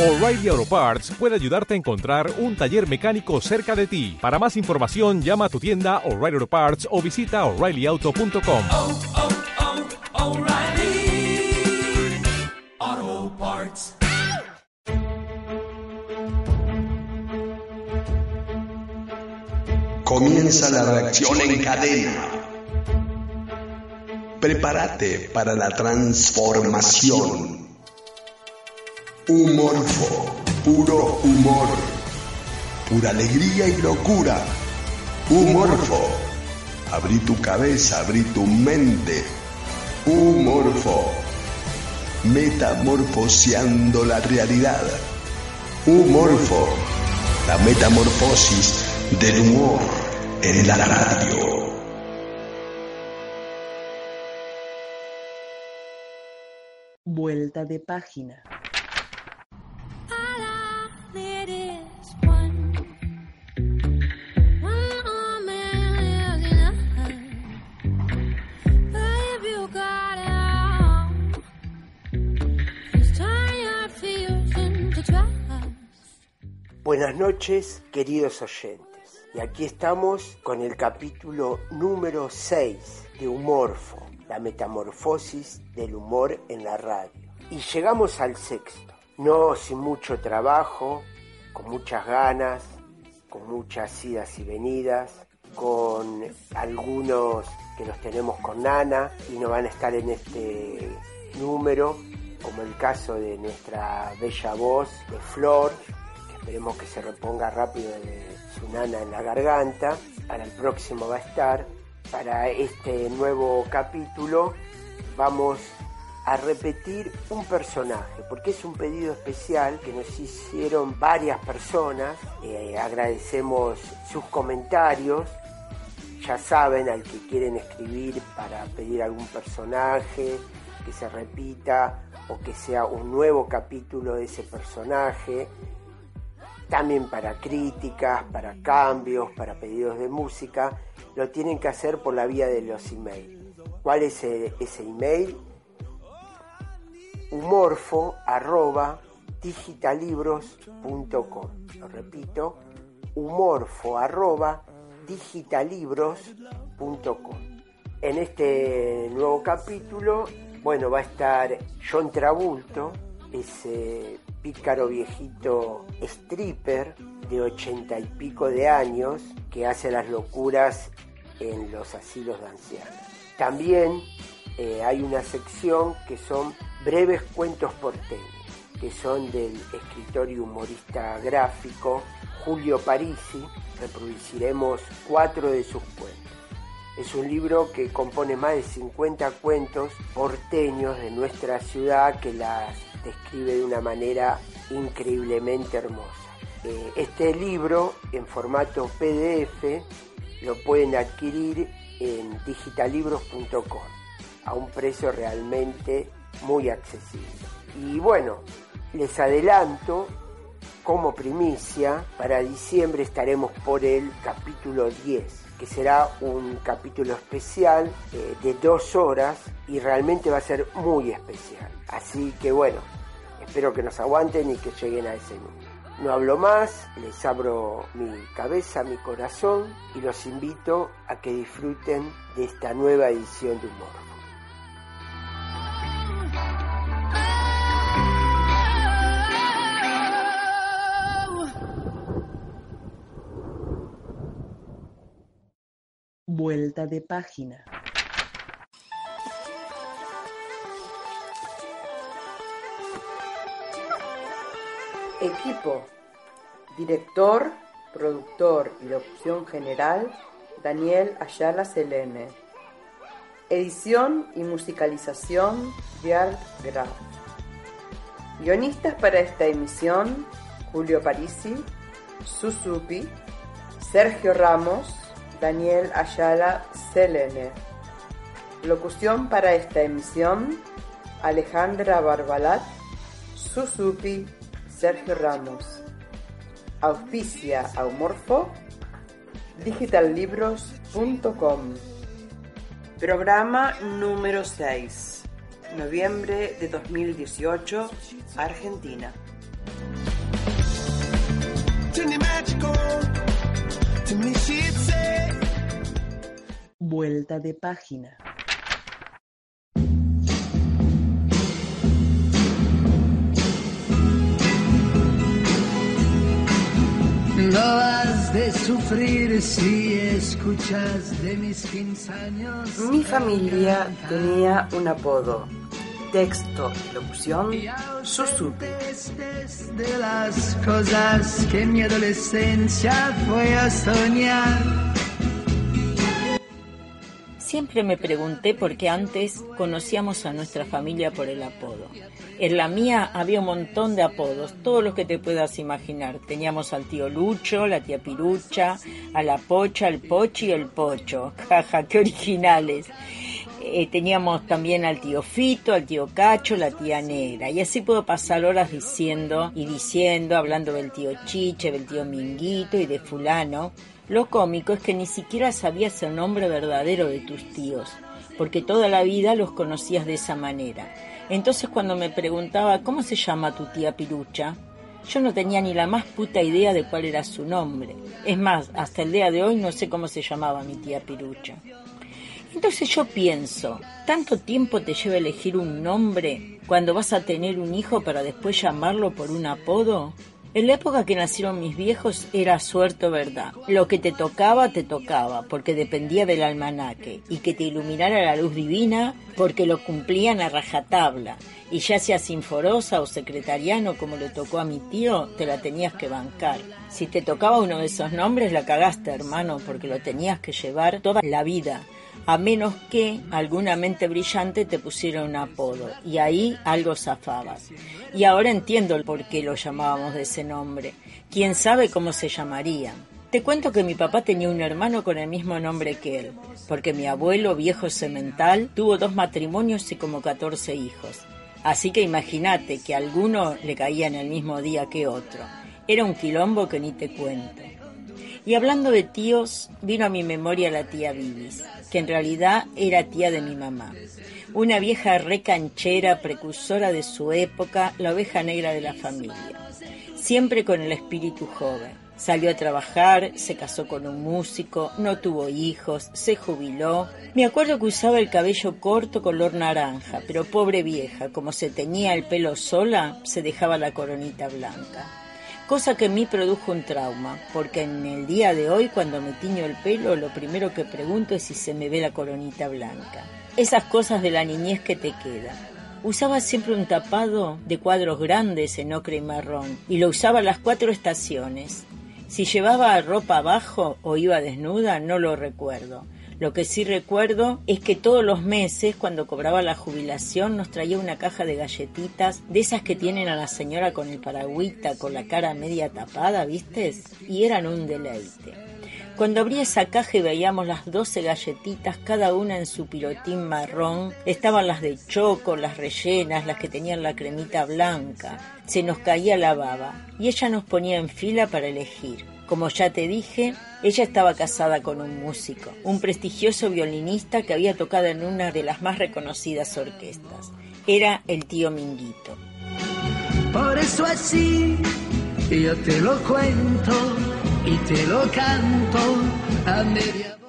O'Reilly Auto Parts puede ayudarte a encontrar un taller mecánico cerca de ti. Para más información, llama a tu tienda O'Reilly Auto Parts o visita oreillyauto.com. oh, oh, Parts. Comienza la reacción en cadena. Prepárate para la transformación. Humorfo, puro humor, pura alegría y locura. Humorfo, abrí tu cabeza, abrí tu mente. Humorfo, metamorfoseando la realidad. Humorfo, la metamorfosis del humor en la radio. Vuelta de página. Buenas noches, queridos oyentes. Y aquí estamos con el capítulo número 6 de Humorfo, la metamorfosis del humor en la radio. Y llegamos al sexto. No sin mucho trabajo, con muchas ganas, con muchas idas y venidas, con algunos que los tenemos con Nana y no van a estar en este número, como el caso de nuestra bella voz de Flor, esperemos que se reponga rápido de su nana en la garganta. Para el próximo va a estar. Para este nuevo capítulo vamos a repetir un personaje, porque es un pedido especial que nos hicieron varias personas. Eh, agradecemos sus comentarios. Ya saben, al que quieren escribir para pedir algún personaje que se repita o que sea un nuevo capítulo de ese personaje. También para críticas, para cambios, para pedidos de música, lo tienen que hacer por la vía de los emails. ¿Cuál es eh, ese email? humorfo digitalibros.com. Lo repito, humorfo digitalibros.com. En este nuevo capítulo, bueno, va a estar John Trabulto, ese pícaro viejito stripper de ochenta y pico de años que hace las locuras en los asilos de ancianos. También eh, hay una sección que son breves cuentos porteños, que son del escritor y humorista gráfico Julio Parisi. Reproduciremos cuatro de sus cuentos. Es un libro que compone más de 50 cuentos porteños de nuestra ciudad que las describe de una manera increíblemente hermosa. Eh, este libro en formato PDF lo pueden adquirir en digitalibros.com a un precio realmente muy accesible. Y bueno, les adelanto como primicia, para diciembre estaremos por el capítulo 10, que será un capítulo especial eh, de dos horas y realmente va a ser muy especial. Así que bueno, espero que nos aguanten y que lleguen a ese número. No hablo más, les abro mi cabeza, mi corazón y los invito a que disfruten de esta nueva edición de Humor. Vuelta de página. Equipo. Director, productor y locución general, Daniel Ayala Selene. Edición y musicalización, Björn Graf. Guionistas para esta emisión, Julio Parisi, Susupi, Sergio Ramos, Daniel Ayala Selene. Locución para esta emisión, Alejandra Barbalat, Susupi, Sergio Ramos. Auspicia Aumorfo, digitallibros.com. Programa número 6, noviembre de 2018, Argentina. Vuelta de página. No has de sufrir si escuchas de mis 15 años. Mi familia tenía un apodo, texto, locución, susurro las cosas que mi adolescencia fue a soñar. Siempre me pregunté por qué antes conocíamos a nuestra familia por el apodo. En la mía había un montón de apodos, todos los que te puedas imaginar. Teníamos al tío Lucho, la tía Pirucha, a la Pocha, el Pochi y el Pocho. Jaja, qué originales. Eh, teníamos también al tío Fito, al tío Cacho, la tía Negra. Y así puedo pasar horas diciendo y diciendo, hablando del tío Chiche, del tío Minguito y de fulano. Lo cómico es que ni siquiera sabías el nombre verdadero de tus tíos, porque toda la vida los conocías de esa manera. Entonces cuando me preguntaba cómo se llama tu tía Pirucha, yo no tenía ni la más puta idea de cuál era su nombre. Es más, hasta el día de hoy no sé cómo se llamaba mi tía Pirucha. Entonces yo pienso, ¿tanto tiempo te lleva elegir un nombre cuando vas a tener un hijo para después llamarlo por un apodo? En la época que nacieron mis viejos era suerte verdad. Lo que te tocaba, te tocaba, porque dependía del almanaque, y que te iluminara la luz divina, porque lo cumplían a rajatabla. Y ya sea sinforosa o secretariano como le tocó a mi tío, te la tenías que bancar. Si te tocaba uno de esos nombres, la cagaste, hermano, porque lo tenías que llevar toda la vida a menos que alguna mente brillante te pusiera un apodo, y ahí algo zafabas. Y ahora entiendo por qué lo llamábamos de ese nombre. ¿Quién sabe cómo se llamaría? Te cuento que mi papá tenía un hermano con el mismo nombre que él, porque mi abuelo, viejo semental, tuvo dos matrimonios y como 14 hijos. Así que imagínate que alguno le caía en el mismo día que otro. Era un quilombo que ni te cuento. Y hablando de tíos, vino a mi memoria la tía Vivis, que en realidad era tía de mi mamá. Una vieja recanchera, precursora de su época, la oveja negra de la familia. Siempre con el espíritu joven. Salió a trabajar, se casó con un músico, no tuvo hijos, se jubiló. Me acuerdo que usaba el cabello corto color naranja, pero pobre vieja, como se tenía el pelo sola, se dejaba la coronita blanca cosa que en mí produjo un trauma, porque en el día de hoy cuando me tiño el pelo lo primero que pregunto es si se me ve la coronita blanca. Esas cosas de la niñez que te quedan. Usaba siempre un tapado de cuadros grandes en ocre y marrón y lo usaba las cuatro estaciones. Si llevaba ropa abajo o iba desnuda no lo recuerdo. Lo que sí recuerdo es que todos los meses, cuando cobraba la jubilación, nos traía una caja de galletitas, de esas que tienen a la señora con el paragüita, con la cara media tapada, ¿viste? Y eran un deleite. Cuando abrí esa caja y veíamos las doce galletitas, cada una en su pilotín marrón, estaban las de choco, las rellenas, las que tenían la cremita blanca. Se nos caía la baba y ella nos ponía en fila para elegir. Como ya te dije, ella estaba casada con un músico, un prestigioso violinista que había tocado en una de las más reconocidas orquestas. Era el tío Minguito. Por eso así yo te lo cuento y te lo canto a media.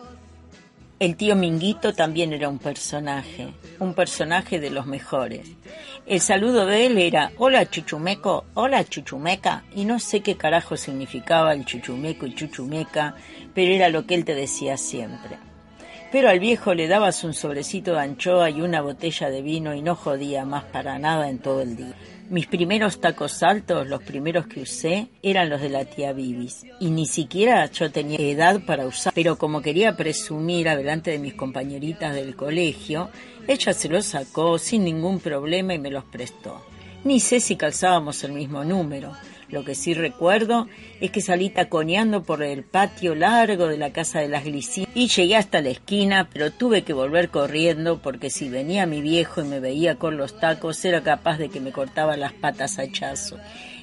El tío Minguito también era un personaje, un personaje de los mejores. El saludo de él era hola chuchumeco, hola chuchumeca, y no sé qué carajo significaba el chuchumeco y chuchumeca, pero era lo que él te decía siempre. Pero al viejo le dabas un sobrecito de anchoa y una botella de vino y no jodía más para nada en todo el día. Mis primeros tacos altos, los primeros que usé, eran los de la tía Vivis. Y ni siquiera yo tenía edad para usar. Pero como quería presumir adelante de mis compañeritas del colegio, ella se los sacó sin ningún problema y me los prestó. Ni sé si calzábamos el mismo número. Lo que sí recuerdo es que salí taconeando por el patio largo de la casa de las Glicín y llegué hasta la esquina, pero tuve que volver corriendo porque si venía mi viejo y me veía con los tacos era capaz de que me cortaba las patas a hachazo.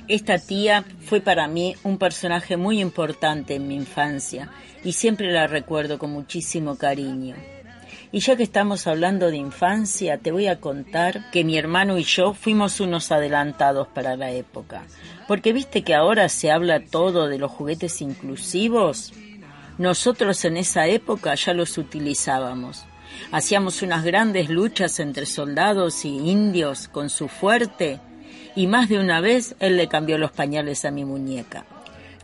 Esta tía fue para mí un personaje muy importante en mi infancia y siempre la recuerdo con muchísimo cariño. Y ya que estamos hablando de infancia, te voy a contar que mi hermano y yo fuimos unos adelantados para la época. Porque viste que ahora se habla todo de los juguetes inclusivos. Nosotros en esa época ya los utilizábamos. Hacíamos unas grandes luchas entre soldados y indios con su fuerte y más de una vez él le cambió los pañales a mi muñeca.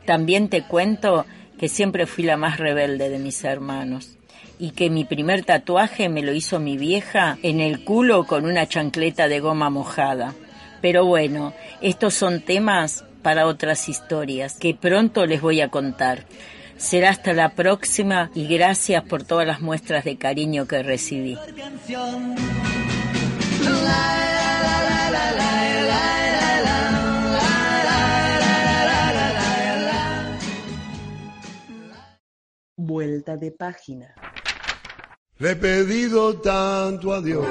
También te cuento que siempre fui la más rebelde de mis hermanos y que mi primer tatuaje me lo hizo mi vieja en el culo con una chancleta de goma mojada. Pero bueno, estos son temas para otras historias que pronto les voy a contar. Será hasta la próxima y gracias por todas las muestras de cariño que recibí. Vuelta de página. Le he pedido tanto a Dios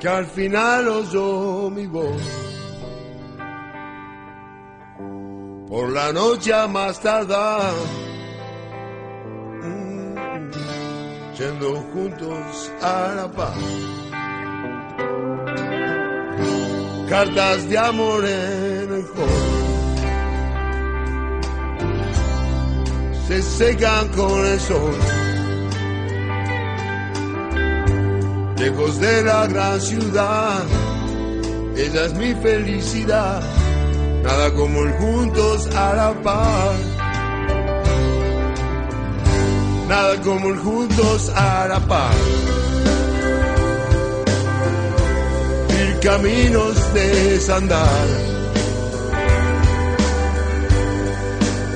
que al final oyó mi voz. Por la noche a más tardar, mm, yendo juntos a la paz. Cartas de amor en el fondo. Se secan con el sol. Lejos de la gran ciudad, ella es mi felicidad. Nada como el juntos a la paz. Nada como el juntos a la paz. Mil caminos de desandar.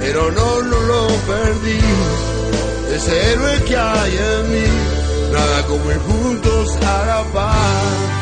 Pero no, lo perdí. Ese héroe que hay en mí, nada como ir juntos a la.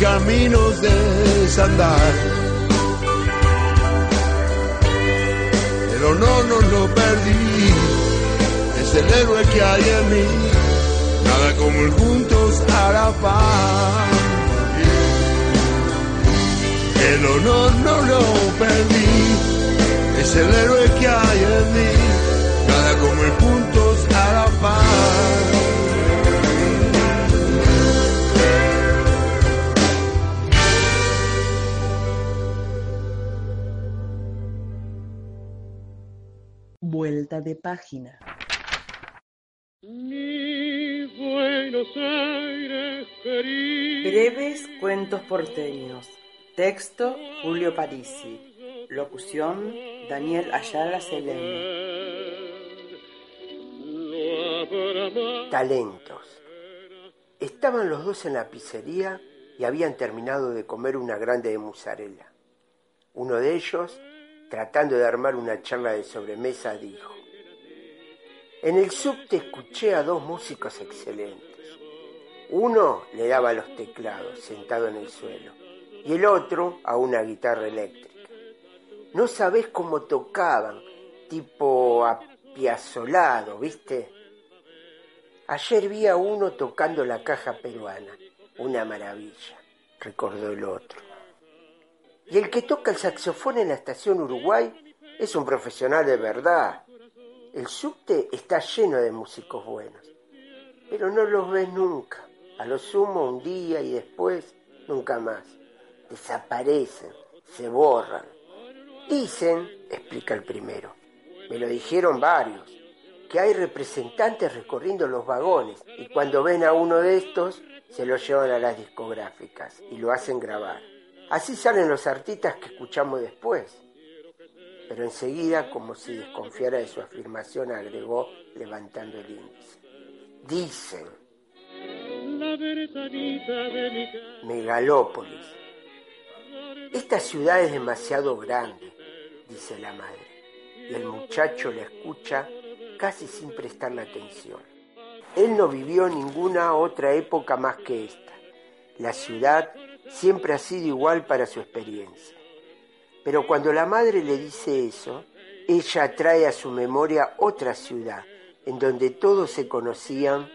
Caminos de desandar. Pero no, no lo perdí, es el héroe que hay en mí, nada como el juntos la paz. El honor no lo perdí, es el héroe que hay en mí, nada como el Vuelta de página. Breves cuentos porteños. Texto Julio Parisi. Locución Daniel Ayala Selene. Talentos. Estaban los dos en la pizzería y habían terminado de comer una grande de mozzarella. Uno de ellos, tratando de armar una charla de sobremesa, dijo, En el subte escuché a dos músicos excelentes. Uno le daba los teclados, sentado en el suelo, y el otro a una guitarra eléctrica. No sabés cómo tocaban, tipo apiazolado, ¿viste? Ayer vi a uno tocando la caja peruana. Una maravilla, recordó el otro. Y el que toca el saxofón en la estación Uruguay es un profesional de verdad. El subte está lleno de músicos buenos, pero no los ves nunca. A lo sumo un día y después nunca más. Desaparecen, se borran. Dicen, explica el primero, me lo dijeron varios, que hay representantes recorriendo los vagones y cuando ven a uno de estos se lo llevan a las discográficas y lo hacen grabar. Así salen los artistas que escuchamos después. Pero enseguida, como si desconfiara de su afirmación, agregó levantando el índice. Dicen. Megalópolis. Esta ciudad es demasiado grande, dice la madre, y el muchacho la escucha casi sin prestarle atención. Él no vivió ninguna otra época más que esta. La ciudad siempre ha sido igual para su experiencia. Pero cuando la madre le dice eso, ella trae a su memoria otra ciudad, en donde todos se conocían,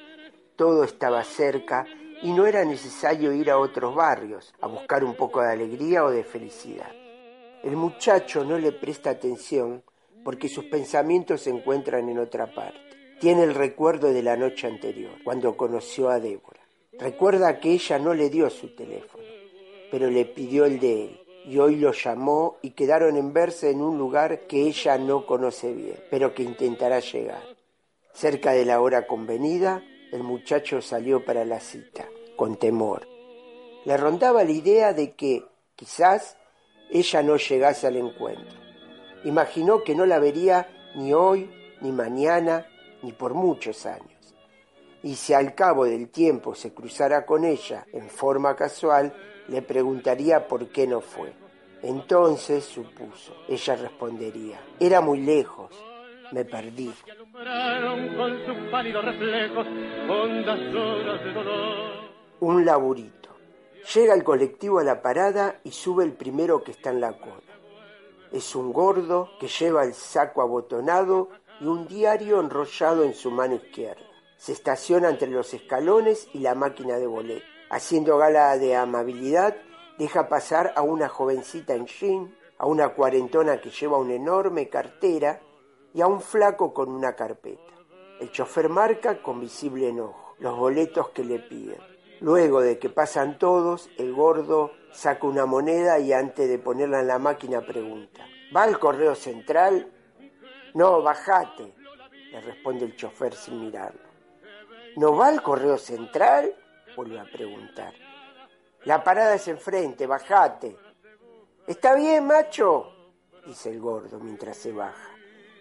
todo estaba cerca y no era necesario ir a otros barrios a buscar un poco de alegría o de felicidad. El muchacho no le presta atención porque sus pensamientos se encuentran en otra parte. Tiene el recuerdo de la noche anterior, cuando conoció a Débora. Recuerda que ella no le dio su teléfono, pero le pidió el de él y hoy lo llamó y quedaron en verse en un lugar que ella no conoce bien, pero que intentará llegar. Cerca de la hora convenida, el muchacho salió para la cita, con temor. Le rondaba la idea de que, quizás, ella no llegase al encuentro. Imaginó que no la vería ni hoy, ni mañana, ni por muchos años. Y si al cabo del tiempo se cruzara con ella en forma casual, le preguntaría por qué no fue. Entonces, supuso, ella respondería, era muy lejos, me perdí. Un laburito. Llega el colectivo a la parada y sube el primero que está en la cola. Es un gordo que lleva el saco abotonado y un diario enrollado en su mano izquierda. Se estaciona entre los escalones y la máquina de boleto. Haciendo gala de amabilidad, deja pasar a una jovencita en jean, a una cuarentona que lleva una enorme cartera y a un flaco con una carpeta. El chofer marca con visible enojo los boletos que le piden. Luego de que pasan todos, el gordo saca una moneda y antes de ponerla en la máquina pregunta, ¿va al correo central? No, bajate, le responde el chofer sin mirarlo. ¿No va al correo central? Vuelve a preguntar. La parada es enfrente, bajate. ¿Está bien, macho? dice el gordo mientras se baja.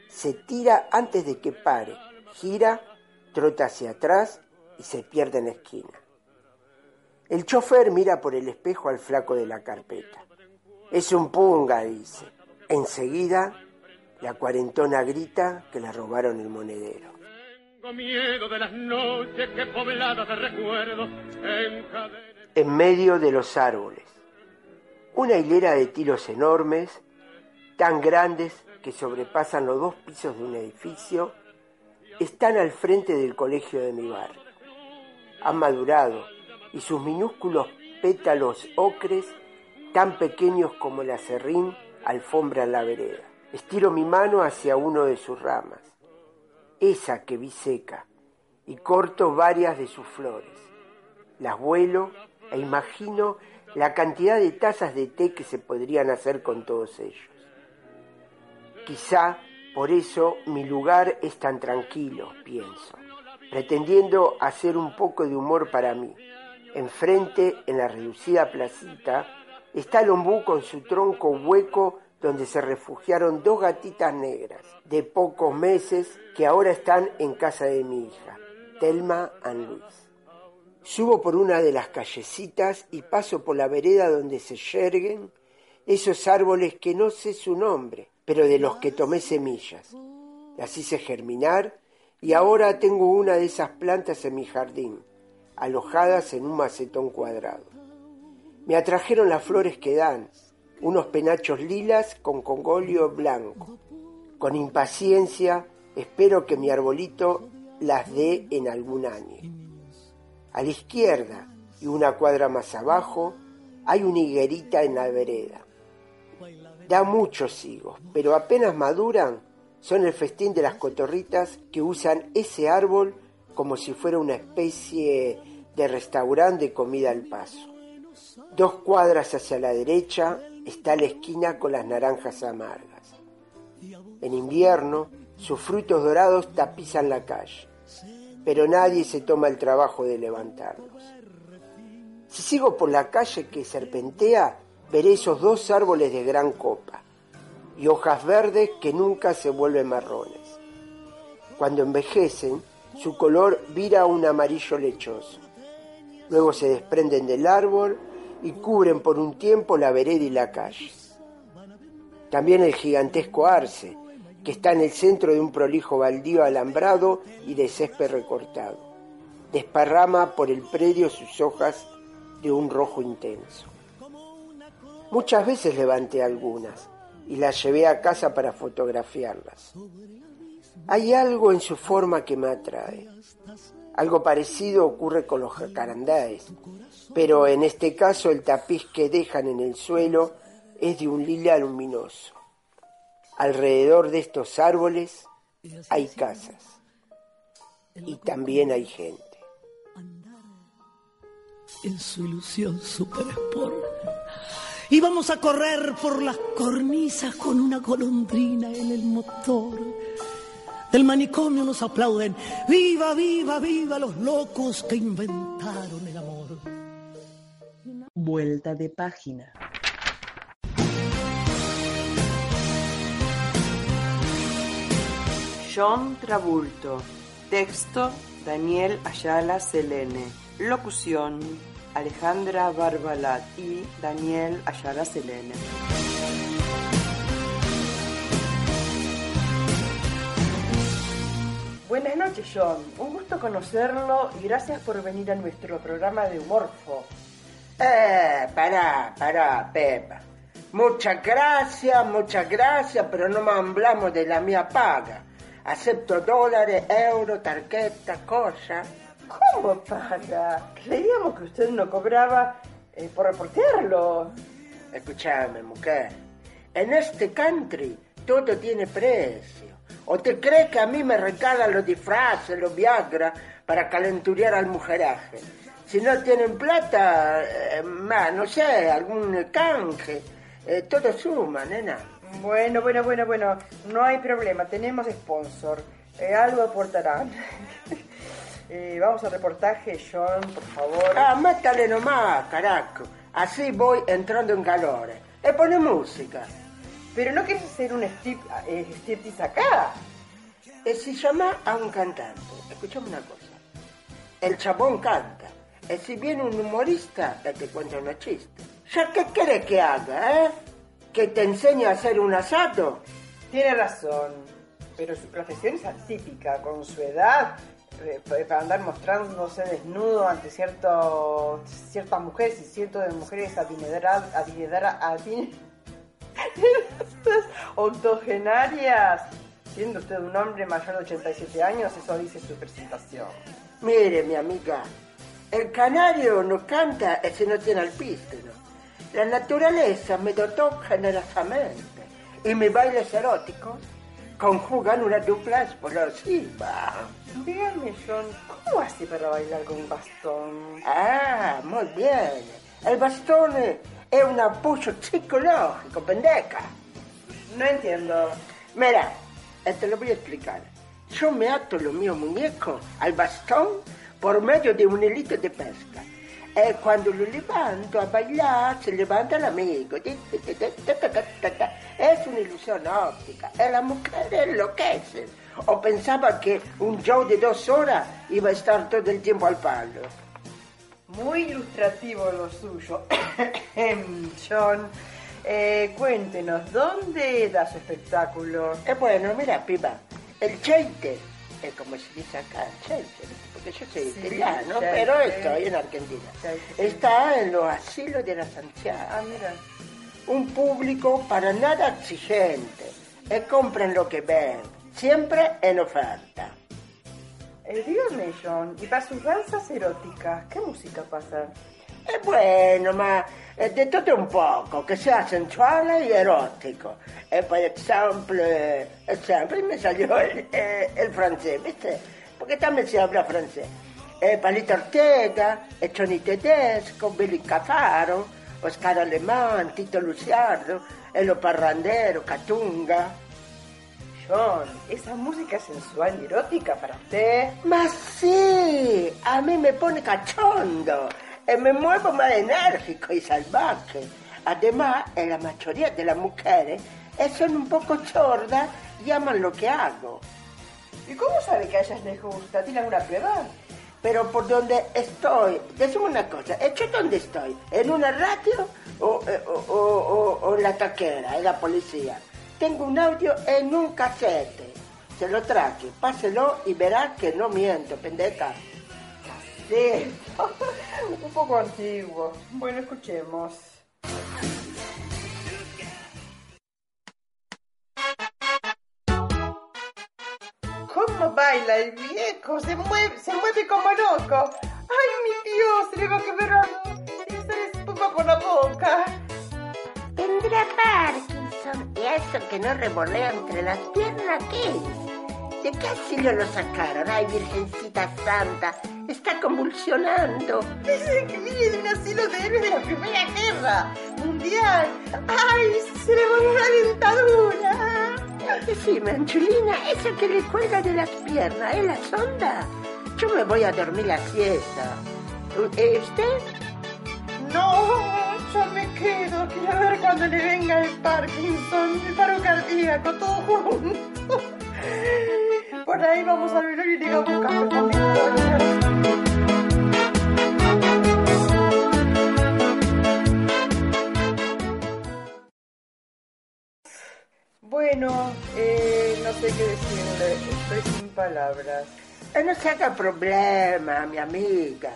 Se tira antes de que pare, gira, trota hacia atrás y se pierde en la esquina. El chofer mira por el espejo al flaco de la carpeta. Es un punga, dice. Enseguida, la cuarentona grita que le robaron el monedero. En medio de los árboles, una hilera de tiros enormes, tan grandes que sobrepasan los dos pisos de un edificio, están al frente del colegio de mi barrio. Han madurado y sus minúsculos pétalos ocres, tan pequeños como el acerrín, alfombran la vereda. Estiro mi mano hacia uno de sus ramas, esa que vi seca, y corto varias de sus flores. Las vuelo e imagino la cantidad de tazas de té que se podrían hacer con todos ellos. Quizá por eso mi lugar es tan tranquilo, pienso, pretendiendo hacer un poco de humor para mí. Enfrente, en la reducida placita, está el ombú con su tronco hueco donde se refugiaron dos gatitas negras de pocos meses que ahora están en casa de mi hija, Telma and Luis. Subo por una de las callecitas y paso por la vereda donde se yerguen esos árboles que no sé su nombre, pero de los que tomé semillas. Las hice germinar y ahora tengo una de esas plantas en mi jardín, alojadas en un macetón cuadrado. Me atrajeron las flores que dan, unos penachos lilas con congolio blanco. Con impaciencia espero que mi arbolito las dé en algún año. A la izquierda y una cuadra más abajo hay una higuerita en la vereda. Da muchos higos, pero apenas maduran son el festín de las cotorritas que usan ese árbol como si fuera una especie de restaurante de comida al paso. Dos cuadras hacia la derecha está la esquina con las naranjas amargas. En invierno, sus frutos dorados tapizan la calle, pero nadie se toma el trabajo de levantarlos. Si sigo por la calle que serpentea, veré esos dos árboles de gran copa y hojas verdes que nunca se vuelven marrones. Cuando envejecen, Su color vira a un amarillo lechoso. Luego se desprenden del árbol y cubren por un tiempo la vereda y la calle. También el gigantesco arce, que está en el centro de un prolijo baldío alambrado y de césped recortado. Desparrama por el predio sus hojas de un rojo intenso. Muchas veces levanté algunas y las llevé a casa para fotografiarlas. Hay algo en su forma que me atrae. Algo parecido ocurre con los jacarandáes, pero en este caso el tapiz que dejan en el suelo es de un lila luminoso. Alrededor de estos árboles hay casas y también hay gente. en su ilusión super sport. Y vamos a correr por las cornisas con una golondrina en el motor. Del manicomio nos aplauden. ¡Viva, viva, viva los locos que inventaron el amor! Vuelta de página. John Trabulto. Texto Daniel Ayala Selene. Locución Alejandra Barbalat y Daniel Ayala Selene. Buenas noches, John. Un gusto conocerlo y gracias por venir a nuestro programa de Humorfo. Eh, pará, pará, Pepa. Muchas gracias, muchas gracias, pero no me hablamos de la mía paga. Acepto dólares, euros, tarjetas, cosas. ¿Cómo paga? Creíamos que usted no cobraba eh, por reportearlo. Escúchame, mujer. En este country todo tiene precio. ¿O te crees que a mí me regalan los disfraces, los Viagra, para calenturear al mujeraje? Si no tienen plata, eh, ma, no sé, algún canje, eh, todo suma, nena. Bueno, bueno, bueno, bueno. No hay problema. Tenemos sponsor. Eh, algo aportarán. Vamos al reportaje, John, por favor. Ah, métale nomás, carajo. Así voy entrando en calor. E pone música. Pero no quieres hacer un strip, striptease acá. Si llama a un cantante. Escuchame una cosa. El chabón canta. E si viene un humorista, eh, te cuenta unos chistes. ¿Ya qué querés que haga, eh? ¿Que te enseñe a hacer un asado? Tiene razón. Pero su profesión es atípica. Con su edad, eh, para andar mostrándose desnudo ante cierto, ciertas mujeres y cientos de mujeres adineradas, adineradas, adin- octogenarias. Siendo usted un hombre mayor de 87 años, eso dice su presentación. Mire, mi amiga, el canario no canta e si no tiene alpístero. La naturaleza me dotó generosamente y mis bailes eróticos conjugan una dupla explosiva. Dígame, John, ¿cómo hace para bailar con un bastón? Ah, muy bien. El bastón es un apoyo psicológico, pendeja. No entiendo. Mira, eh, te lo voy a explicar. Yo me ato los míos muñecos al bastón por medio de un hilito de pesca. Y cuando lo levanto a bailar, se levanta el amigo. Es una ilusión óptica. Y las mujeres enloquecen. O pensaba que un show de dos horas iba a estar todo el tiempo al palo. Muy ilustrativo lo suyo. John, eh, cuéntenos, ¿dónde da su espectáculo? Eh, bueno, mira, piba, el cheite, es como se dice acá, el cheite, porque yo soy Sí, italiano, pero estoy en Argentina. Sí. Está en los asilos de las Ah, ancianas. mira. Un público para nada exigente. Y compren lo que ven, siempre en oferta. Eh, dígame, John, y para sus danzas eróticas, ¿qué música pasa? Es bueno, ma eh, de todo un poco, que sea sensual y erótico. Eh, por ejemplo, eh, ejemplo, me salió el, eh, el francés, ¿viste? Porque también se habla francés. Eh, Palito Ortega, Johnny Tedesco, Billy Cafaro, Oscar Alemán, Tito Luciardo, Elo Parrandero, Catunga. John, ¿esa música sensual y erótica para usted? Ma sí, a mí me pone cachondo. Eh, me muevo más enérgico y salvaje. Además, en la mayoría de las mujeres eh, son un poco sordas y aman lo que hago. ¿Y cómo sabe que a ellas les gusta? ¿Tiene alguna prueba? Pero por donde estoy, decime una cosa, ¿yo dónde estoy? ¿En una radio o, eh, o, o- o- la taquera, en la policía? Tengo un audio en un casete. Se lo traje, páselo y verá que no miento, pendeja. Sí, un poco antiguo. Bueno, escuchemos. ¿Cómo baila el viejo? Se mueve, se mueve como loco. ¡Ay, mi Dios! Se le va a quebrar esa espuma por la boca. Tendrá Parkinson. ¿Y eso que no revolea entre las piernas qué es? ¿De qué asilo lo sacaron? ¡Ay, Virgencita Santa! Está convulsionando. Dicen que viene de un asilo de héroes de la Primera Guerra Mundial. ¡Ay, se le volvió la dentadura! Decime, Anchulina, eso que le cuelga de las piernas, ¿es la sonda? Yo me voy a dormir la siesta. ¿Eh, ¿Usted? No, yo me quedo. Quiero ver cuando le venga el Parkinson, el paro cardíaco, todo junto. Por ahí vamos al velorio y le digamos Bueno, eh, no sé qué decirle. Estoy sin palabras. Eh, No se haga problema, mi amiga.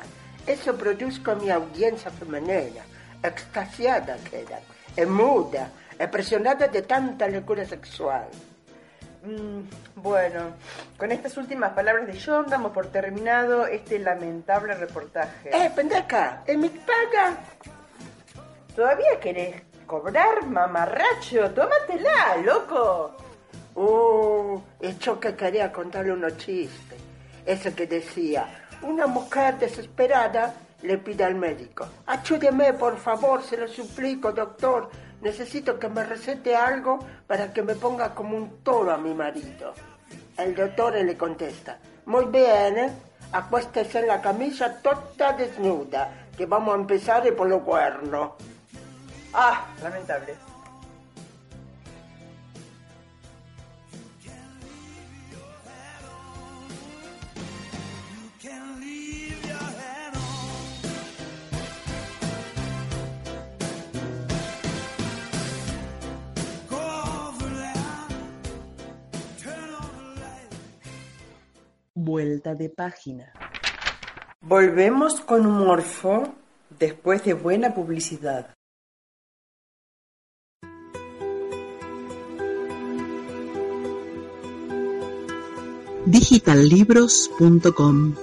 Eso produzco mi audiencia femenina. Extasiada queda. Es muda, impresionada de tanta locura sexual. Mm, bueno, con estas últimas palabras de John damos por terminado este lamentable reportaje. ¡Eh, pendeja! ¿Es mi paga? ¿Todavía querés cobrar, mamarracho? Tómatela, loco. Uh, que quería contarle unos chistes. Ese que decía, una mujer desesperada le pide al médico, ayúdeme por favor, se lo suplico, doctor. Necesito que me recete algo para que me ponga como un toro a mi marido. El doctor le contesta, muy bien, ¿eh? acuéstese en la camisa toda desnuda, que vamos a empezar por los cuernos. Ah, lamentable. Vuelta de página. Volvemos con un morfo después de buena publicidad. Digitallibros.com,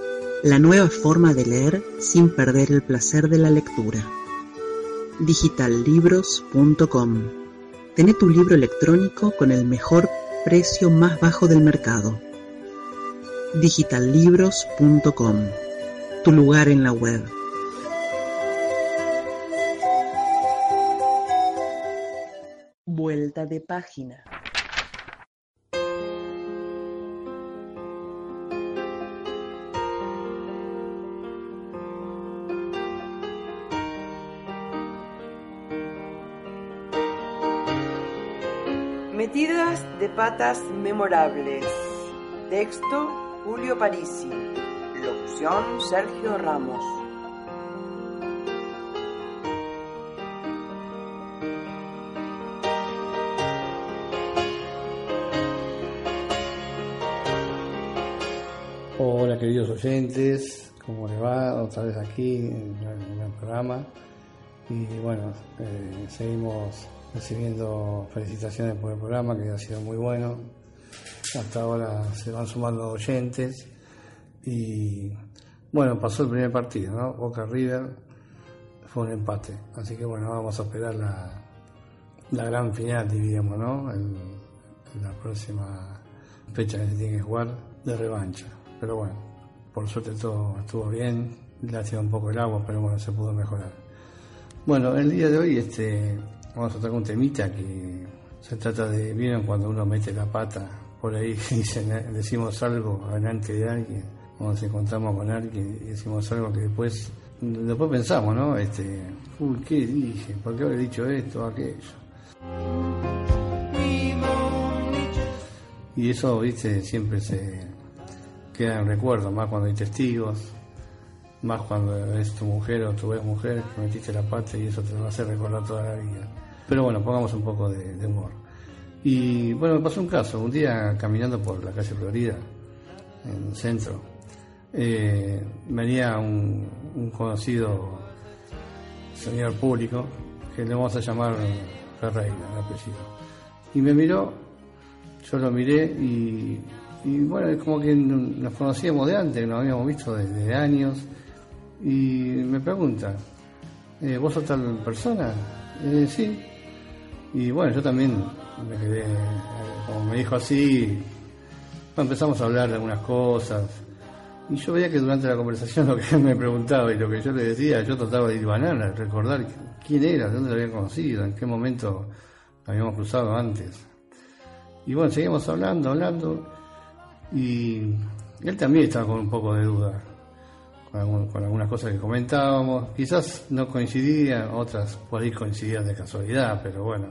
la nueva forma de leer sin perder el placer de la lectura. Digitallibros.com, tené tu libro electrónico con el mejor precio más bajo del mercado. Digitallibros.com, tu lugar en la web. Vuelta de página. Patas memorables. Texto Julio Parisi. Locución Sergio Ramos. Hola queridos oyentes, ¿cómo les va? Otra vez aquí en el, programa. Y bueno, eh, seguimos recibiendo felicitaciones por el programa que ha sido muy bueno. Hasta ahora se van sumando oyentes. Y bueno, pasó el primer partido, ¿no? Boca River fue un empate. Así que bueno, vamos a esperar la, la gran final, diríamos, ¿no? El- la próxima fecha que se tiene que jugar de revancha. Pero bueno, por suerte todo estuvo bien. Lástima un poco el agua, pero bueno, se pudo mejorar. Bueno, el día de hoy este, vamos a tocar un temita que se trata de, ¿vieron cuando uno mete la pata por ahí y decimos algo delante de alguien, cuando nos encontramos con alguien y decimos algo que después, después pensamos, ¿no? Este, uy, ¿qué dije? ¿Por qué habré dicho esto o aquello? Y eso, viste, siempre se queda en recuerdo, más cuando hay testigos, más cuando es tu mujer o tu ex mujer que metiste la pata y eso te va a hacer recordar toda la vida. Pero bueno, pongamos un poco de, humor. Y bueno, me pasó un caso, un día caminando por la calle Florida, en el centro, eh, venía un, conocido señor público, que le vamos a llamar Ferreira, el apellido. Y me miró, yo lo miré y, y bueno, es como que nos conocíamos de antes, nos habíamos visto desde años. Y me pregunta, eh, ¿vos sos tal persona? Eh, sí. Y bueno, yo también me quedé, como me dijo así, empezamos a hablar de algunas cosas. Y yo veía que durante la conversación lo que él me preguntaba y lo que yo le decía, yo trataba de ir banana, recordar quién era, de dónde lo había conocido, en qué momento lo habíamos cruzado antes. Y bueno, seguimos hablando, hablando, y él también estaba con un poco de duda, con, algunas cosas que comentábamos. Quizás no coincidían, otras por ahí coincidían de casualidad, pero bueno.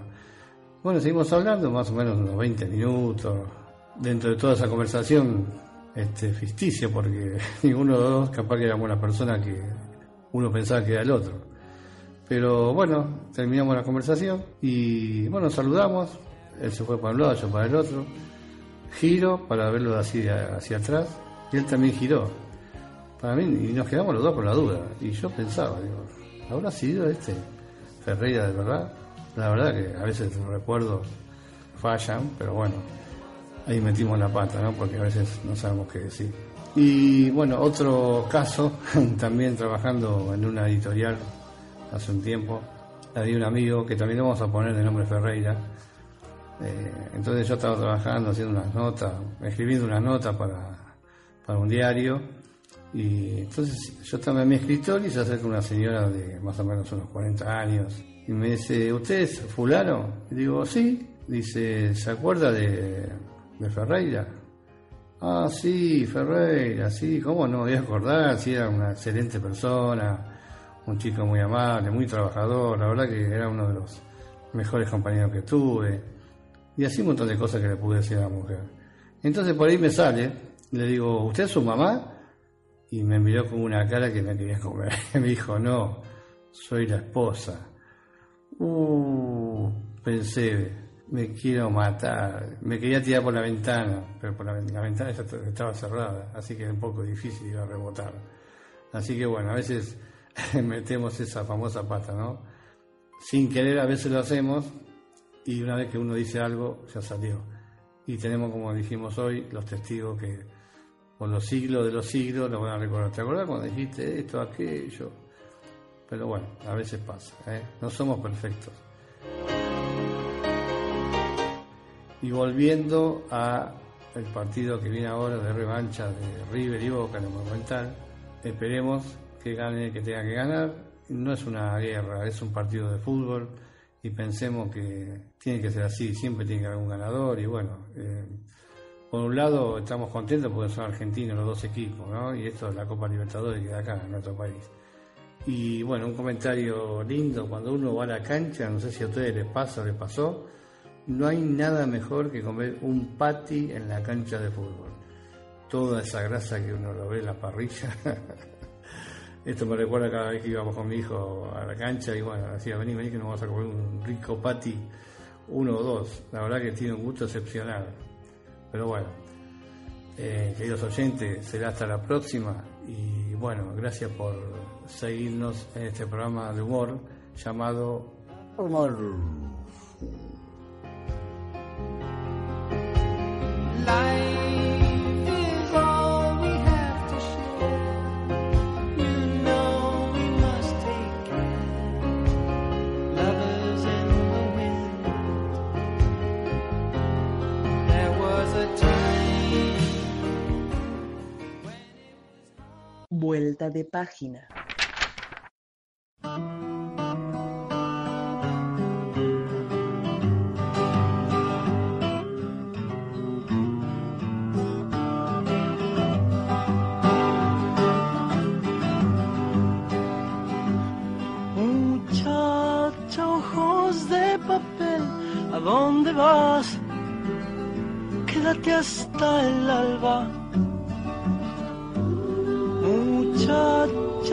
Bueno, seguimos hablando más o menos unos 20 minutos. Dentro de toda esa conversación este, ficticia, porque ninguno de los dos capaz que era buena persona que uno pensaba que era el otro. Pero bueno, terminamos la conversación y bueno, saludamos. Él se fue para un lado, yo para el otro. Giro para verlo así hacia atrás y él también giró. Y nos quedamos los dos con la duda. Y yo pensaba, digo, ¿habrá sido este Ferreira de verdad? La verdad que a veces los recuerdos fallan, pero bueno, ahí metimos la pata, ¿no? Porque a veces no sabemos qué decir. Y bueno, otro caso, también trabajando en una editorial hace un tiempo, di un amigo que también le vamos a poner de nombre Ferreira. Eh, entonces yo estaba trabajando, haciendo unas notas, escribiendo unas notas para, para un diario. Y entonces yo estaba en mi escritorio y se acerca una señora de más o menos unos 40 años y me dice, ¿usted es fulano? Y digo, sí. Dice, ¿se acuerda de, de Ferreira? Ah, sí, Ferreira, sí, ¿cómo no me voy a acordar? Sí, era una excelente persona, un chico muy amable, muy trabajador, la verdad que era uno de los mejores compañeros que tuve. Y así un montón de cosas que le pude decir a la mujer. Entonces por ahí me sale, le digo, ¿usted es su mamá? Y me miró con una cara que me quería comer. me dijo, no, soy la esposa. Uh, pensé, me quiero matar. Me quería tirar por la ventana, pero por la, la ventana estaba cerrada, así que era un poco difícil iba a rebotar. Así que bueno, a veces metemos esa famosa pata, ¿no? Sin querer a veces lo hacemos y una vez que uno dice algo, ya salió. Y tenemos, como dijimos hoy, los testigos que por los siglos de los siglos lo van a recordar. ¿Te acuerdas cuando dijiste esto, aquello? Pero bueno, a veces pasa, ¿eh? No somos perfectos. Y volviendo a el partido que viene ahora de revancha de River y Boca en el Monumental, esperemos que gane el que tenga que ganar. No es una guerra, es un partido de fútbol y pensemos que tiene que ser así, siempre tiene que haber un ganador y bueno, eh, por un lado estamos contentos porque son argentinos los dos equipos, ¿no? Y esto es la Copa Libertadores que queda acá en nuestro país. Y bueno, un comentario lindo, cuando uno va a la cancha, no sé si a ustedes les pasa o les pasó, no hay nada mejor que comer un patty en la cancha de fútbol. Toda esa grasa que uno lo ve en la parrilla. Esto me recuerda cada vez que íbamos con mi hijo a la cancha y bueno, decía, vení, vení que nos vamos a comer un rico patty, uno o dos. La verdad que tiene un gusto excepcional. Pero bueno, eh, queridos oyentes, será hasta la próxima y bueno, gracias por seguirnos en este programa de humor llamado Humor. Life Vuelta de página. ¿a dónde vas? Quédate hasta el alba.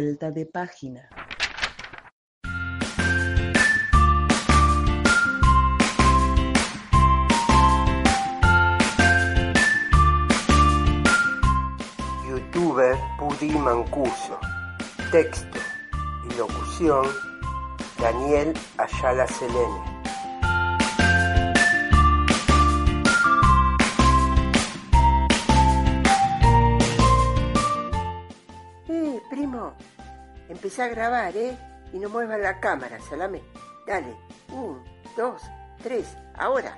Vuelta de página. Youtuber Pudí Mancuso. Texto y locución Daniel Ayala Selene. Empecé a grabar, ¿eh? Y no muevas la cámara, salame. Dale, un, dos, tres, ahora.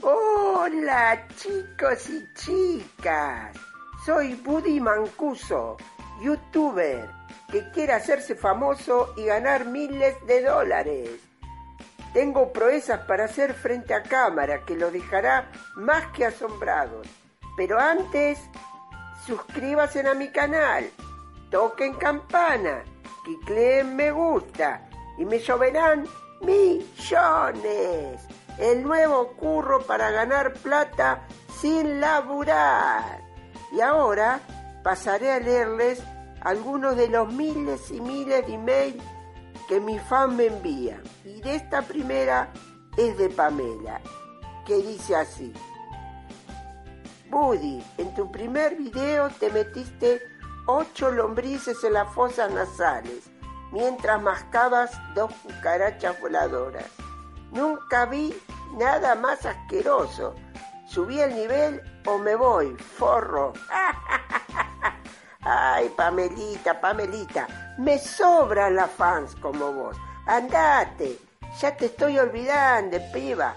Hola, chicos y chicas. Soy Buddy Mancuso, youtuber, que quiere hacerse famoso y ganar miles de dólares. Tengo proezas para hacer frente a cámara que lo dejará más que asombrados. Pero antes, suscríbanse a mi canal, toquen campana, clicleen me gusta y me lloverán millones. El nuevo curro para ganar plata sin laburar. Y ahora pasaré a leerles algunos de los miles y miles de emails que mi fan me envía. Y de esta primera es de Pamela, que dice así. Buddy, en tu primer video te metiste ocho lombrices en las fosas nasales mientras mascabas dos cucarachas voladoras. Nunca vi nada más asqueroso. Subí el nivel o me voy, forro. Ay, Pamelita, Pamelita, me sobran las fans como vos. Andate, ya te estoy olvidando, piba.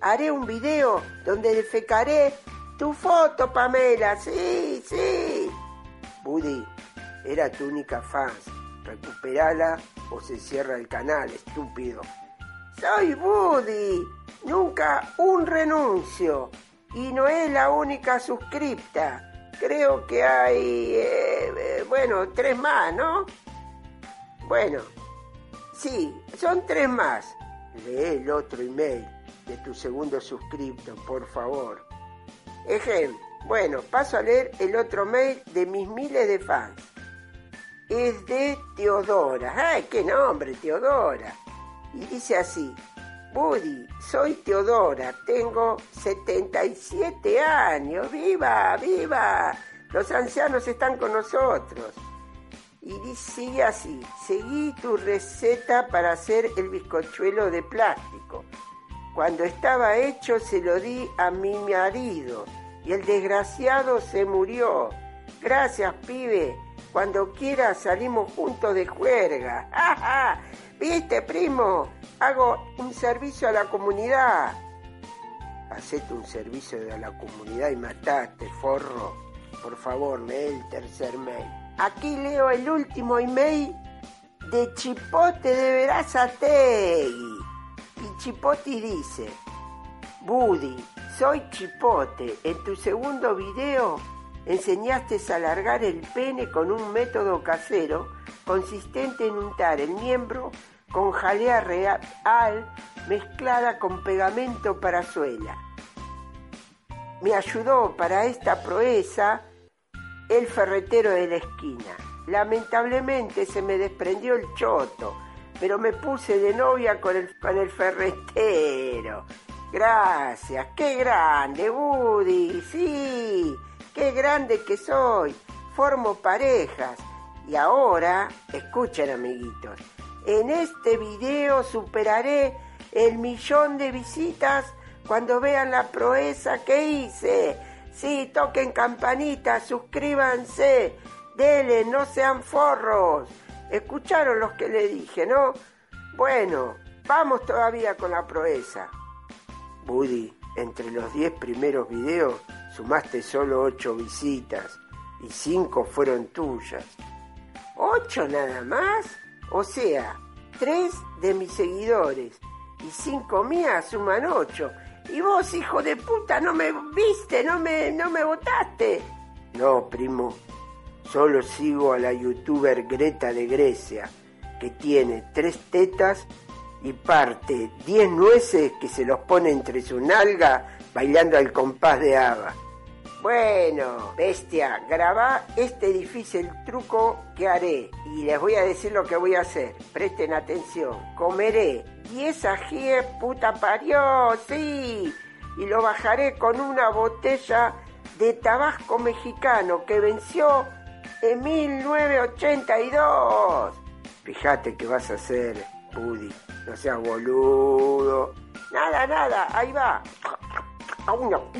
Haré un video donde defecaré tu foto, Pamela. Sí, sí. Buddy, era tu única fans. Recuperala o se cierra el canal, estúpido. Soy Buddy, nunca un renuncio. Y no es la única suscripta. Creo que hay, eh, eh, bueno, tres más, ¿no? Bueno, Sí, son tres más. Lee el otro email de tu segundo suscripto, por favor. Ejem, bueno, paso a leer el otro mail de mis miles de fans. Es de Teodora. ¡Ay, qué nombre, Teodora! Y dice así, Buddy, soy Teodora, tengo 77 años, viva, viva, los ancianos están con nosotros. Y dice, así, seguí tu receta para hacer el bizcochuelo de plástico. Cuando estaba hecho se lo di a mi marido y el desgraciado se murió. Gracias, pibe. Cuando quieras salimos juntos de juerga. ¡Ja, ja! ¿Viste, primo? Hago un servicio a la comunidad. Hacete un servicio a la comunidad y matate, forro. Por favor, lee el tercer mail. Aquí leo el último email de Chipote de Verazategui. Y Chipote dice, Buddy, soy Chipote. En tu segundo video enseñaste a alargar el pene con un método casero consistente en untar el miembro con jalea real mezclada con pegamento para suela. Me ayudó para esta proeza el ferretero de la esquina. Lamentablemente se me desprendió el choto, pero me puse de novia con el, con el ferretero. Gracias, qué grande, Woody, sí, qué grande que soy. Formo parejas. Y ahora, escuchen amiguitos, en este video superaré el millón de visitas cuando vean la proeza que hice. Sí, toquen campanita, suscríbanse, denle, no sean forros. Escucharon los que le dije, ¿no? Bueno, vamos todavía con la proeza. Buddy, entre los 10 primeros videos sumaste solo 8 visitas y 5 fueron tuyas. ¿Ocho nada más? O sea, tres de mis seguidores y cinco mías suman ocho. Y vos, hijo de puta, no me viste, no me, no me votaste. No, primo, solo sigo a la youtuber Greta de Grecia, que tiene tres tetas y parte diez nueces que se los pone entre su nalga bailando al compás de Ava. Bueno, bestia, grabá este difícil truco que haré y les voy a decir lo que voy a hacer. Presten atención. Comeré 10 ajíes puta parió, sí, y lo bajaré con una botella de tabasco mexicano que venció en 1982. Fíjate que vas a hacer, Buddy. No seas boludo. Nada, nada, ahí va. A uno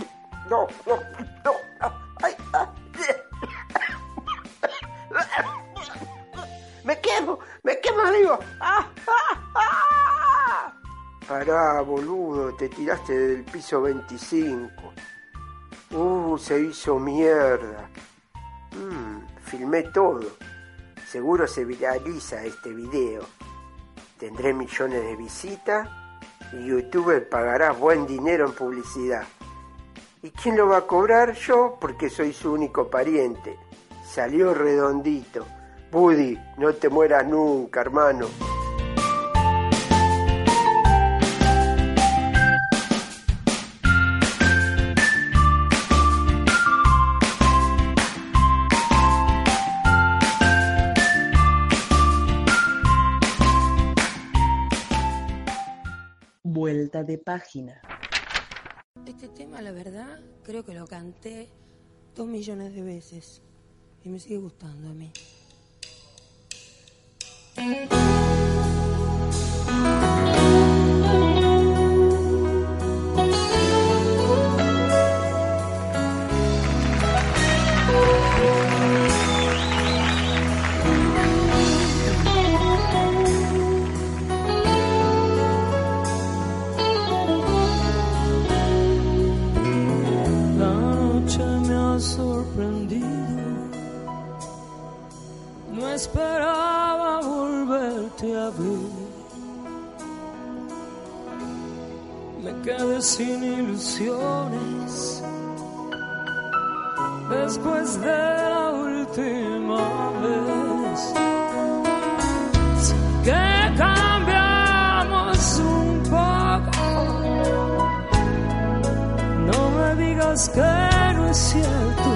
no, no, no. Ay, ay. Me quemo, me quemo, amigo. ¡Ah, ah, ah! Pará, boludo, te tiraste del piso 25. Uh, se hizo mierda. Mm, filmé todo. Seguro se viraliza este video. Tendré millones de visitas y YouTube pagará buen dinero en publicidad. ¿Y quién lo va a cobrar? Yo, porque soy su único pariente. Salió redondito. Buddy, no te mueras nunca, hermano. De página. Este tema, la verdad, creo que lo canté dos millones de veces y me sigue gustando a mí. sin ilusiones, después de la última vez, que cambiamos un poco, no me digas que no es cierto,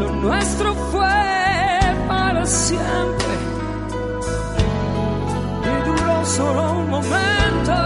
lo nuestro fue para siempre y duró solo un momento.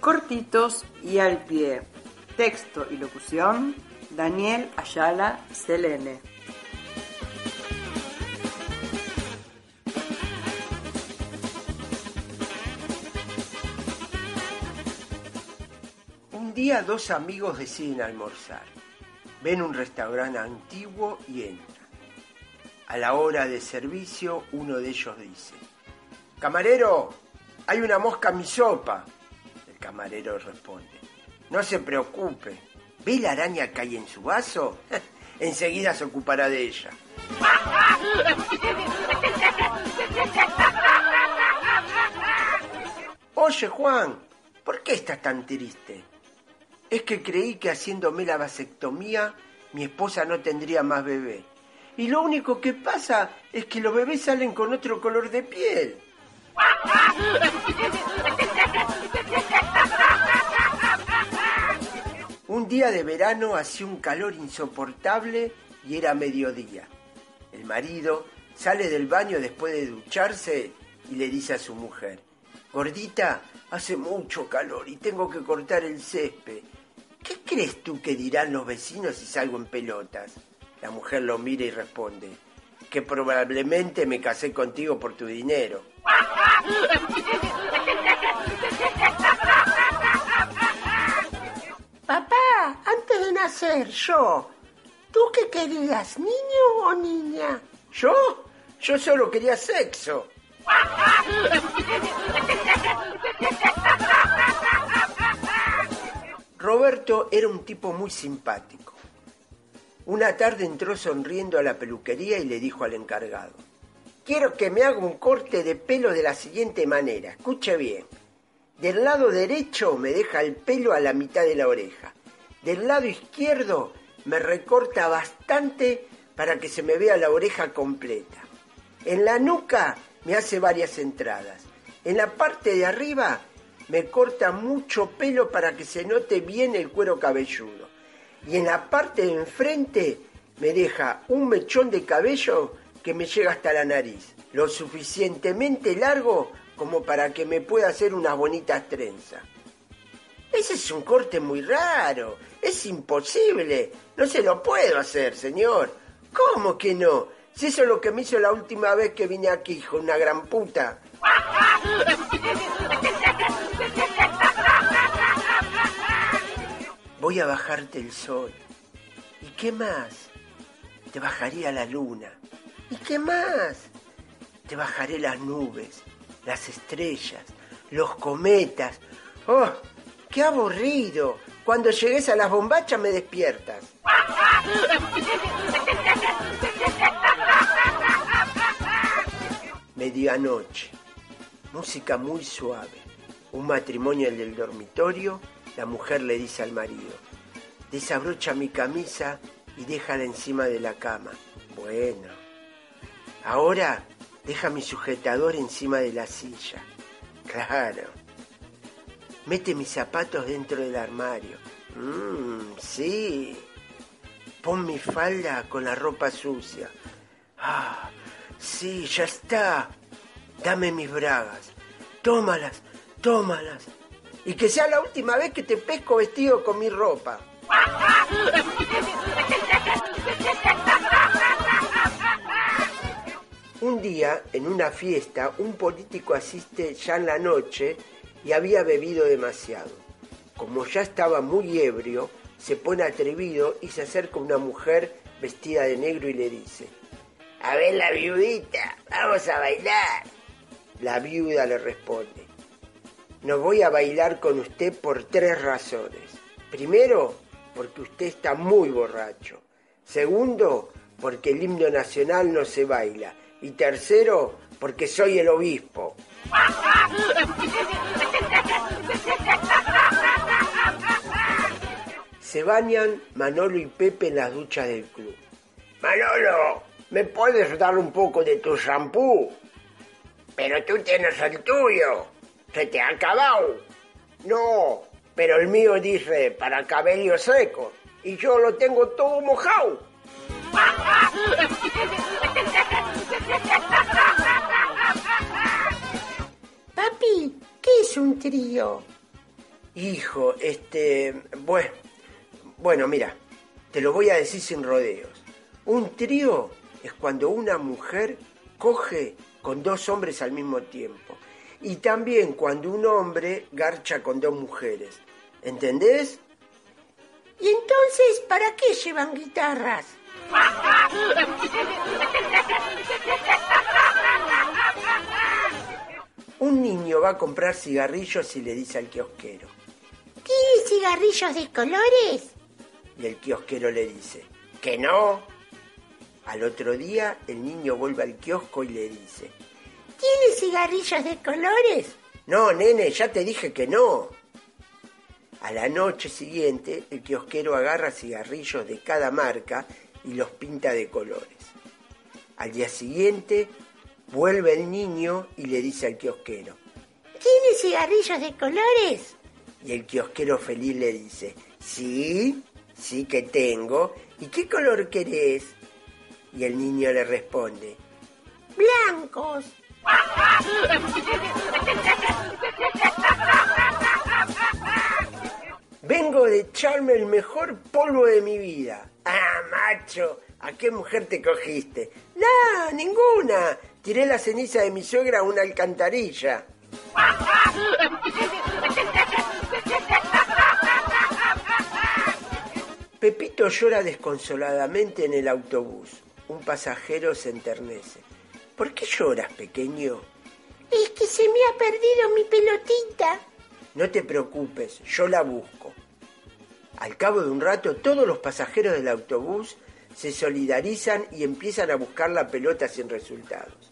cortitos y al pie. Texto y locución, Daniel Ayala Selene. Un día dos amigos deciden almorzar. Ven un restaurante antiguo y entran. A la hora de servicio uno de ellos dice, Camarero, hay una mosca en mi sopa camarero responde, no se preocupe, ¿ve la araña que hay en su vaso? Enseguida se ocupará de ella. Oye Juan, ¿por qué estás tan triste? Es que creí que haciéndome la vasectomía mi esposa no tendría más bebé. Y lo único que pasa es que los bebés salen con otro color de piel. Un día de verano hacía un calor insoportable y era mediodía. El marido sale del baño después de ducharse y le dice a su mujer, Gordita, hace mucho calor y tengo que cortar el césped. ¿Qué crees tú que dirán los vecinos si salgo en pelotas? La mujer lo mira y responde, que probablemente me casé contigo por tu dinero. Antes de nacer, yo, ¿tú qué querías, niño o niña? ¿Yo? Yo solo quería sexo. Roberto era un tipo muy simpático. Una tarde entró sonriendo a la peluquería y le dijo al encargado, quiero que me haga un corte de pelo de la siguiente manera, escuche bien. Del lado derecho me deja el pelo a la mitad de la oreja. Del lado izquierdo me recorta bastante para que se me vea la oreja completa. En la nuca me hace varias entradas. En la parte de arriba me corta mucho pelo para que se note bien el cuero cabelludo. Y en la parte de enfrente me deja un mechón de cabello que me llega hasta la nariz, lo suficientemente largo como para que me pueda hacer unas bonitas trenzas. Ese es un corte muy raro, es imposible, no se lo puedo hacer, señor. ¿Cómo que no? Si eso es lo que me hizo la última vez que vine aquí, hijo, una gran puta. Voy a bajarte el sol. ¿Y qué más? Te bajaría la luna. ¿Y qué más? Te bajaré las nubes, las estrellas, los cometas. ¡Oh! ¡Qué aburrido! Cuando llegues a las bombachas me despiertas. Medianoche. Música muy suave. Un matrimonio en el dormitorio. La mujer le dice al marido, desabrocha mi camisa y déjala encima de la cama. Bueno. Ahora deja mi sujetador encima de la silla. Claro. Mete mis zapatos dentro del armario. Mmm, sí. Pon mi falda con la ropa sucia. Ah, sí, ya está. Dame mis bragas. Tómalas, tómalas. Y que sea la última vez que te pesco vestido con mi ropa. Un día, en una fiesta, un político asiste ya en la noche y había bebido demasiado. Como ya estaba muy ebrio, se pone atrevido y se acerca a una mujer vestida de negro y le dice, A ver la viudita, vamos a bailar. La viuda le responde, No voy a bailar con usted por tres razones. Primero, porque usted está muy borracho. Segundo, porque el himno nacional no se baila. Y tercero, porque soy el obispo. Se bañan Manolo y Pepe en las duchas del club. Manolo, ¿me puedes dar un poco de tu shampoo? Pero tú tienes el tuyo. Se te ha acabado. No, pero el mío dice para cabello seco. Y yo lo tengo todo mojado. Papi, ¿qué es un trío? Hijo, este, bueno, bueno, mira, te lo voy a decir sin rodeos. Un trío es cuando una mujer coge con dos hombres al mismo tiempo. Y también cuando un hombre garcha con dos mujeres. ¿Entendés? ¿Y entonces para qué llevan guitarras? Va a comprar cigarrillos y le dice al kiosquero. ¿Quieres cigarrillos de colores? Y el kiosquero le dice, Que no. Al otro día el niño vuelve al kiosco y le dice, ¿Tiene cigarrillos de colores? No, nene, ya te dije que no. A la noche siguiente, el kiosquero agarra cigarrillos de cada marca y los pinta de colores. Al día siguiente, vuelve el niño y le dice al kiosquero, ¿Tiene cigarrillos de colores? Y el kiosquero feliz le dice, sí, sí que tengo. ¿Y qué color querés? Y el niño le responde, blancos. Vengo de echarme el mejor polvo de mi vida. Ah, macho, ¿a qué mujer te cogiste? No, ninguna. Tiré la ceniza de mi suegra a una alcantarilla. Pepito llora desconsoladamente en el autobús. Un pasajero se enternece. ¿Por qué lloras, pequeño? Es que se me ha perdido mi pelotita. No te preocupes, yo la busco. Al cabo de un rato, todos los pasajeros del autobús se solidarizan y empiezan a buscar la pelota sin resultados.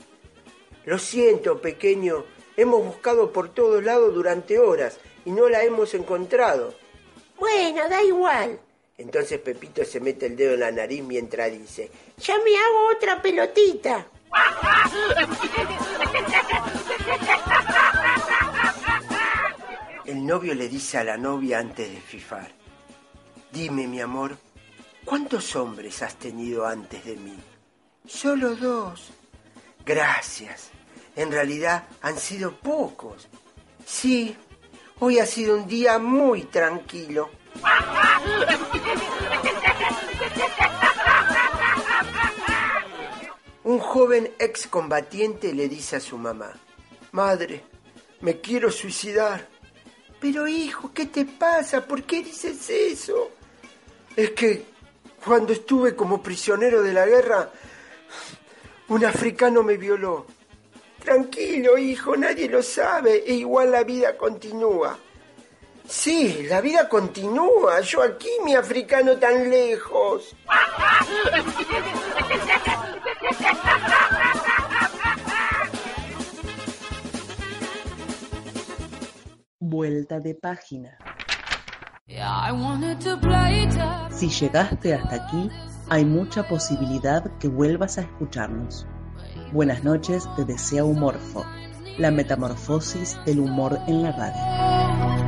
Lo siento, pequeño, hemos buscado por todos lados durante horas y no la hemos encontrado. Bueno, da igual. Entonces Pepito se mete el dedo en la nariz mientras dice, Ya me hago otra pelotita. El novio le dice a la novia antes de fifar, dime mi amor, ¿cuántos hombres has tenido antes de mí? Solo dos. Gracias. En realidad han sido pocos. Sí, hoy ha sido un día muy tranquilo. Un joven excombatiente le dice a su mamá, Madre, me quiero suicidar. Pero hijo, ¿qué te pasa? ¿Por qué dices eso? Es que cuando estuve como prisionero de la guerra, un africano me violó. Tranquilo, hijo, nadie lo sabe e igual la vida continúa. Sí, la vida continúa. Yo aquí, mi africano tan lejos. Vuelta de página. Si llegaste hasta aquí, hay mucha posibilidad que vuelvas a escucharnos. Buenas noches, te desea Humorfo, la metamorfosis del humor en la radio.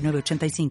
906985.